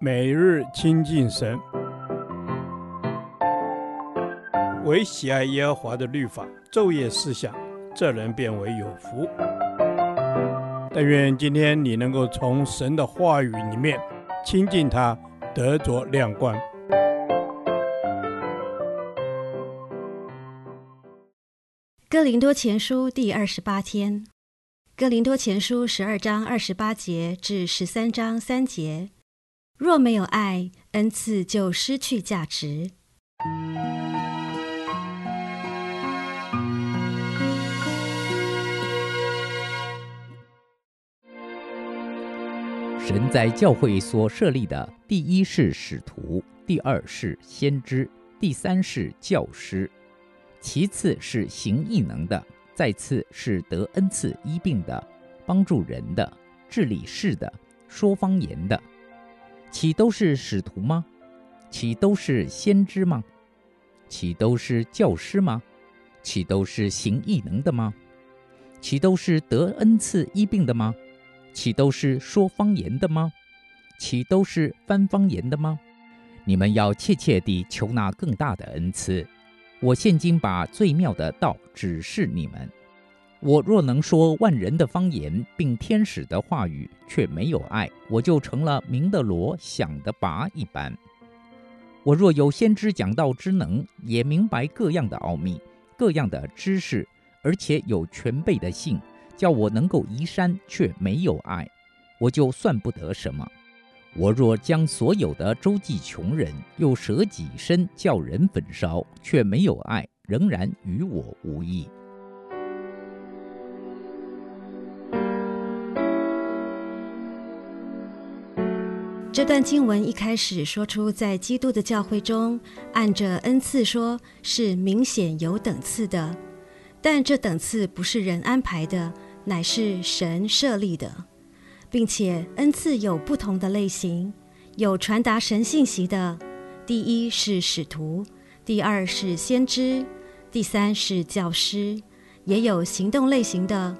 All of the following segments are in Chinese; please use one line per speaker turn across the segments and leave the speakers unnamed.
每日亲近神，唯喜爱耶和华的律法，昼夜思想，这人便为有福。但愿今天你能够从神的话语里面亲近他，得着亮光。
哥林多前书第二十八天，哥林多前书十二章二十八节至十三章三节。若没有爱，恩赐就失去价值。
神在教会所设立的，第一是使徒，第二是先知，第三是教师，其次是行异能的，再次是得恩赐医病的，帮助人的，治理事的，说方言的。岂都是使徒吗？岂都是先知吗？岂都是教师吗？岂都是行异能的吗？岂都是得恩赐医病的吗？岂都是说方言的吗？岂都是翻方言的吗？你们要切切地求那更大的恩赐。我现今把最妙的道指示你们。我若能说万人的方言，并天使的话语，却没有爱，我就成了明的罗，响的拔一般。我若有先知讲道之能，也明白各样的奥秘、各样的知识，而且有全备的信，叫我能够移山，却没有爱，我就算不得什么。我若将所有的周济穷人，又舍己身叫人焚烧，却没有爱，仍然与我无异。
这段经文一开始说出，在基督的教会中，按着恩赐说是明显有等次的，但这等次不是人安排的，乃是神设立的，并且恩赐有不同的类型，有传达神信息的，第一是使徒，第二是先知，第三是教师，也有行动类型的，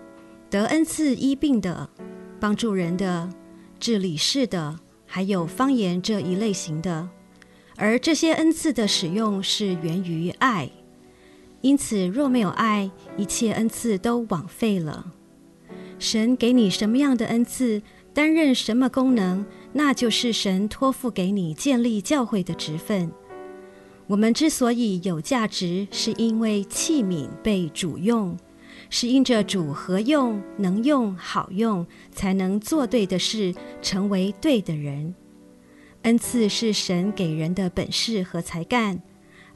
得恩赐医病的，帮助人的，治理事的。还有方言这一类型的，而这些恩赐的使用是源于爱，因此若没有爱，一切恩赐都枉费了。神给你什么样的恩赐，担任什么功能，那就是神托付给你建立教会的职分。我们之所以有价值，是因为器皿被主用。是因着主合用、能用、好用，才能做对的事，成为对的人。恩赐是神给人的本事和才干，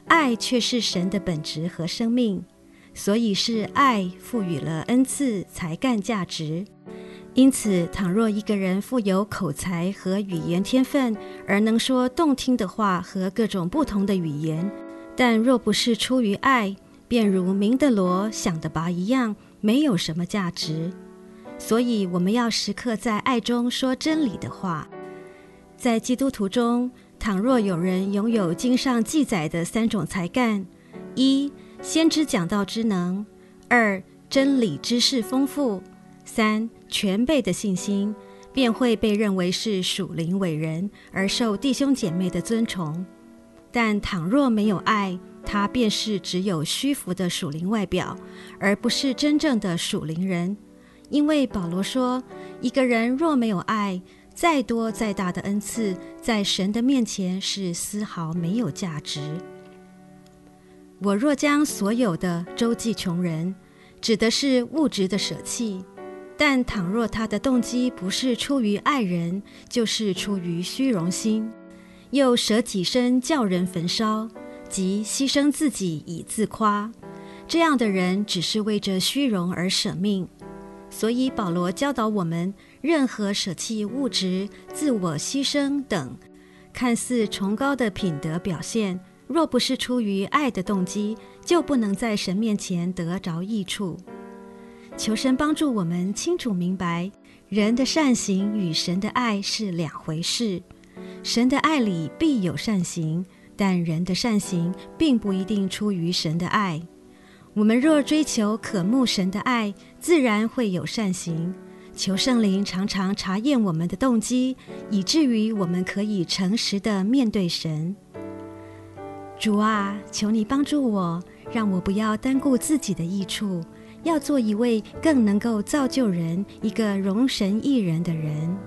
爱却是神的本质和生命，所以是爱赋予了恩赐、才干价值。因此，倘若一个人富有口才和语言天分，而能说动听的话和各种不同的语言，但若不是出于爱，便如明的锣、响的拔一样，没有什么价值。所以，我们要时刻在爱中说真理的话。在基督徒中，倘若有人拥有经上记载的三种才干：一、先知讲道之能；二、真理知识丰富；三、全备的信心，便会被认为是属灵伟人，而受弟兄姐妹的尊崇。但倘若没有爱，他便是只有虚浮的属灵外表，而不是真正的属灵人。因为保罗说，一个人若没有爱，再多再大的恩赐，在神的面前是丝毫没有价值。我若将所有的周济穷人，指的是物质的舍弃；但倘若他的动机不是出于爱人，就是出于虚荣心，又舍己身叫人焚烧。即牺牲自己以自夸，这样的人只是为着虚荣而舍命。所以保罗教导我们，任何舍弃物质、自我牺牲等看似崇高的品德表现，若不是出于爱的动机，就不能在神面前得着益处。求神帮助我们清楚明白，人的善行与神的爱是两回事。神的爱里必有善行。但人的善行并不一定出于神的爱。我们若追求渴慕神的爱，自然会有善行；求圣灵常常查验我们的动机，以至于我们可以诚实地面对神。主啊，求你帮助我，让我不要单顾自己的益处，要做一位更能够造就人、一个容神益人的人。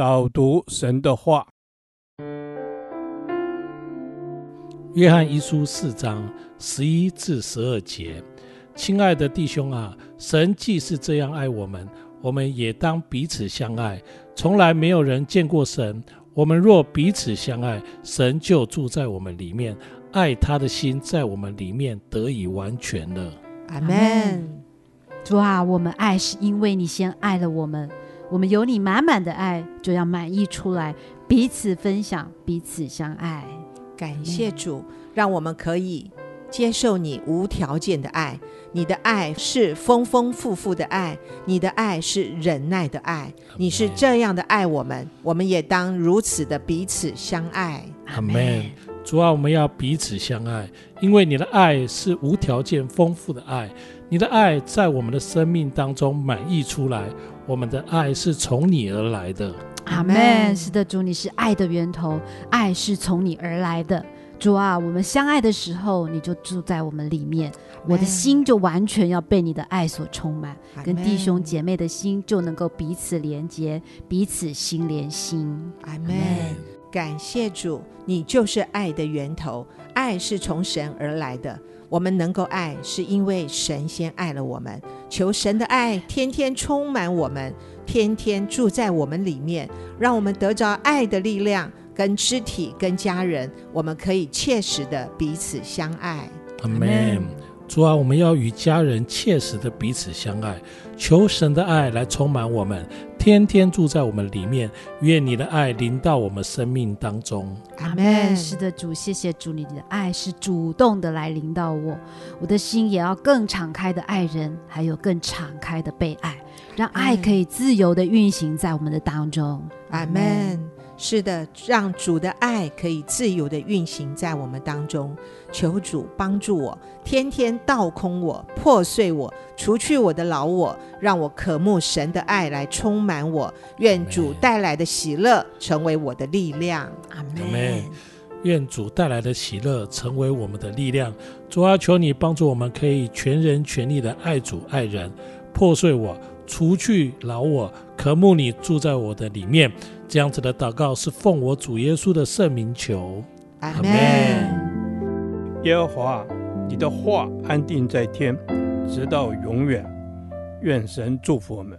导读神的话。
约翰一书四章十一至十二节，亲爱的弟兄啊，神既是这样爱我们，我们也当彼此相爱。从来没有人见过神，我们若彼此相爱，神就住在我们里面，爱他的心在我们里面得以完全了。
阿门。主啊，我们爱是因为你先爱了我们，我们有你满满的爱，就要满溢出来，彼此分享，彼此相爱。
感谢主，让我们可以接受你无条件的爱。你的爱是丰丰富富的爱，你的爱是忍耐的爱。你是这样的爱我们，我们也当如此的彼此相爱。
阿门。主啊，我们要彼此相爱，因为你的爱是无条件丰富的爱。你的爱在我们的生命当中满溢出来，我们的爱是从你而来的。
阿门。是的，主，你是爱的源头，爱是从你而来的。主啊，我们相爱的时候，你就住在我们里面，我的心就完全要被你的爱所充满，跟弟兄姐妹的心就能够彼此连接，彼此心连心。
阿门。感谢主，你就是爱的源头，爱是从神而来的。我们能够爱，是因为神先爱了我们。求神的爱天天充满我们。天天住在我们里面，让我们得着爱的力量，跟肢体、跟家人，我们可以切实的彼此相爱。
阿门。主啊，我们要与家人切实的彼此相爱，求神的爱来充满我们，天天住在我们里面。愿你的爱临到我们生命当中。
阿门。是的，主，谢谢主，你的爱是主动的来临到我，我的心也要更敞开的爱人，还有更敞开的被爱。让爱可以自由的运行在我们的当中，
阿门。是的，让主的爱可以自由的运行在我们当中。求主帮助我，天天倒空我，破碎我，除去我的老我，让我渴慕神的爱来充满我。愿主带来的喜乐成为我的力量，阿门。
愿主带来的喜乐成为我们的力量。主啊，求你帮助我们，可以全人全力的爱主爱人，破碎我。除去老我，渴慕你住在我的里面。这样子的祷告是奉我主耶稣的圣名求，阿门。
耶和华，你的话安定在天，直到永远。愿神祝福我们。